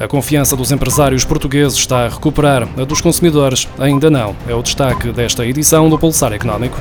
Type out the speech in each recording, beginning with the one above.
A confiança dos empresários portugueses está a recuperar, a dos consumidores ainda não. É o destaque desta edição do Pulsar Económico.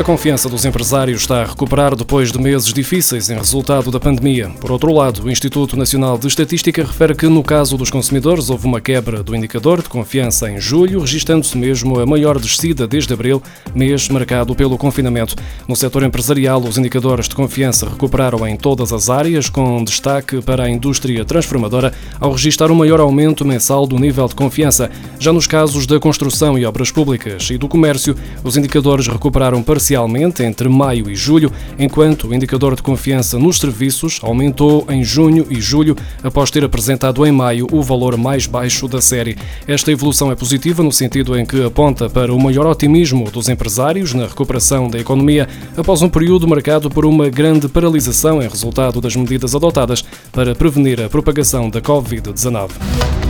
A confiança dos empresários está a recuperar depois de meses difíceis em resultado da pandemia. Por outro lado, o Instituto Nacional de Estatística refere que, no caso dos consumidores, houve uma quebra do indicador de confiança em julho, registrando-se mesmo a maior descida desde abril, mês marcado pelo confinamento. No setor empresarial, os indicadores de confiança recuperaram em todas as áreas, com destaque para a indústria transformadora, ao registrar um maior aumento mensal do nível de confiança. Já nos casos da construção e obras públicas e do comércio, os indicadores recuperaram parcialmente parcialmente entre maio e julho, enquanto o indicador de confiança nos serviços aumentou em junho e julho, após ter apresentado em maio o valor mais baixo da série. Esta evolução é positiva no sentido em que aponta para o maior otimismo dos empresários na recuperação da economia após um período marcado por uma grande paralisação em resultado das medidas adotadas para prevenir a propagação da Covid-19.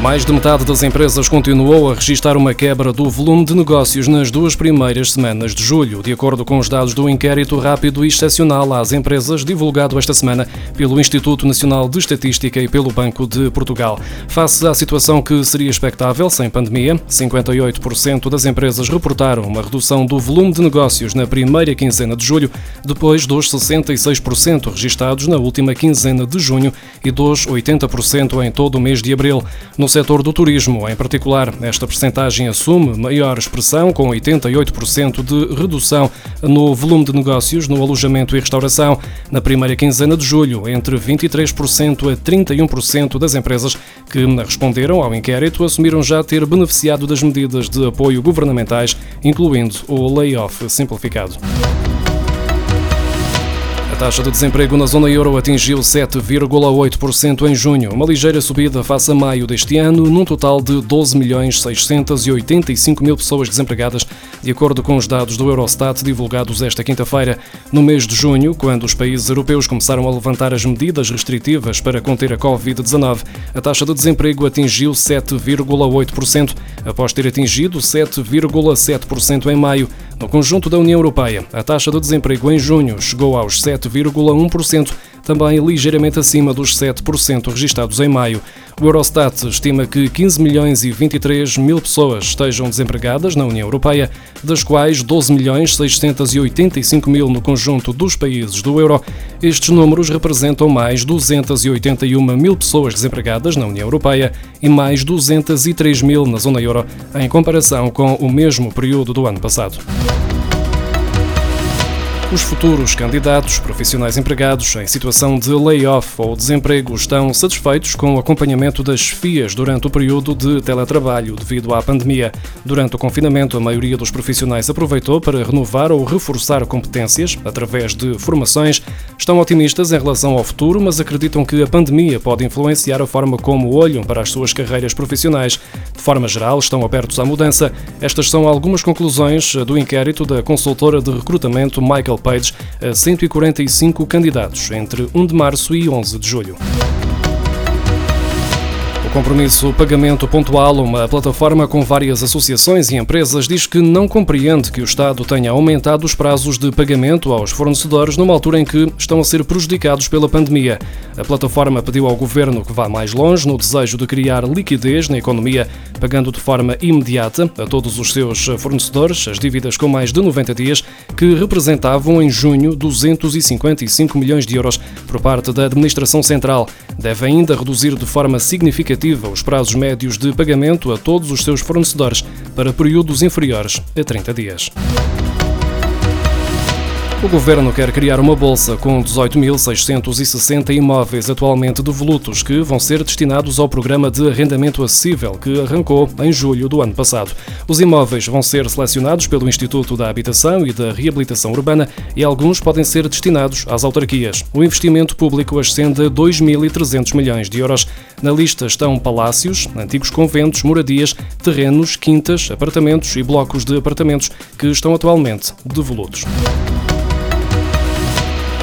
Mais de metade das empresas continuou a registrar uma quebra do volume de negócios nas duas primeiras semanas de julho, de acordo com os dados do inquérito rápido e excepcional às empresas divulgado esta semana pelo Instituto Nacional de Estatística e pelo Banco de Portugal. Face à situação que seria expectável sem pandemia, 58% das empresas reportaram uma redução do volume de negócios na primeira quinzena de julho, depois dos 66% registados na última quinzena de junho e dos 80% em todo o mês de abril. No no setor do turismo, em particular, esta percentagem assume maior expressão, com 88% de redução no volume de negócios no alojamento e restauração. Na primeira quinzena de julho, entre 23% a 31% das empresas que responderam ao inquérito assumiram já ter beneficiado das medidas de apoio governamentais, incluindo o layoff simplificado taxa de desemprego na zona euro atingiu 7,8% em junho, uma ligeira subida face a maio deste ano, num total de 12 milhões 685 mil pessoas desempregadas, de acordo com os dados do Eurostat divulgados esta quinta-feira. No mês de junho, quando os países europeus começaram a levantar as medidas restritivas para conter a Covid-19, a taxa de desemprego atingiu 7,8%, após ter atingido 7,7% em maio. No conjunto da União Europeia, a taxa de desemprego em junho chegou aos 7,1%, também ligeiramente acima dos 7% registados em maio. O Eurostat estima que 15 milhões e 23 mil pessoas estejam desempregadas na União Europeia, das quais 12 milhões 685 mil no conjunto dos países do euro. Estes números representam mais 281 mil pessoas desempregadas na União Europeia e mais 203 mil na zona euro, em comparação com o mesmo período do ano passado. Os futuros candidatos profissionais empregados em situação de layoff ou desemprego estão satisfeitos com o acompanhamento das FIAs durante o período de teletrabalho devido à pandemia. Durante o confinamento, a maioria dos profissionais aproveitou para renovar ou reforçar competências através de formações. Estão otimistas em relação ao futuro, mas acreditam que a pandemia pode influenciar a forma como olham para as suas carreiras profissionais. De forma geral, estão abertos à mudança. Estas são algumas conclusões do inquérito da consultora de recrutamento Michael Page a 145 candidatos entre 1 de março e 11 de julho. O compromisso Pagamento Pontual, uma plataforma com várias associações e empresas, diz que não compreende que o Estado tenha aumentado os prazos de pagamento aos fornecedores numa altura em que estão a ser prejudicados pela pandemia. A plataforma pediu ao governo que vá mais longe no desejo de criar liquidez na economia, pagando de forma imediata a todos os seus fornecedores as dívidas com mais de 90 dias, que representavam em junho 255 milhões de euros por parte da Administração Central. Deve ainda reduzir de forma significativa os prazos médios de pagamento a todos os seus fornecedores para períodos inferiores a 30 dias. O governo quer criar uma bolsa com 18.660 imóveis atualmente devolutos que vão ser destinados ao programa de arrendamento acessível que arrancou em julho do ano passado. Os imóveis vão ser selecionados pelo Instituto da Habitação e da Reabilitação Urbana e alguns podem ser destinados às autarquias. O investimento público ascende a 2.300 milhões de euros. Na lista estão palácios, antigos conventos, moradias, terrenos, quintas, apartamentos e blocos de apartamentos que estão atualmente devolutos.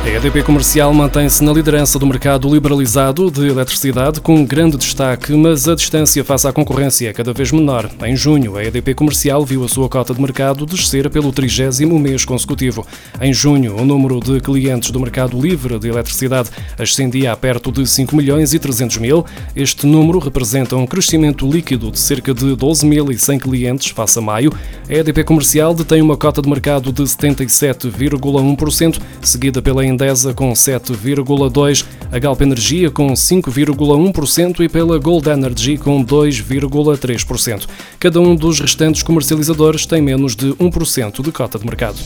A EDP Comercial mantém-se na liderança do mercado liberalizado de eletricidade, com grande destaque, mas a distância face à concorrência é cada vez menor. Em junho, a EDP Comercial viu a sua cota de mercado descer pelo trigésimo mês consecutivo. Em junho, o número de clientes do mercado livre de eletricidade ascendia a perto de 5 milhões e 300 mil. Este número representa um crescimento líquido de cerca de 12.100 clientes face a maio. A EDP Comercial detém uma cota de mercado de 77,1%, seguida pela Endesa com 7,2%, a Galp Energia com 5,1% e pela Gold Energy com 2,3%. Cada um dos restantes comercializadores tem menos de 1% de cota de mercado.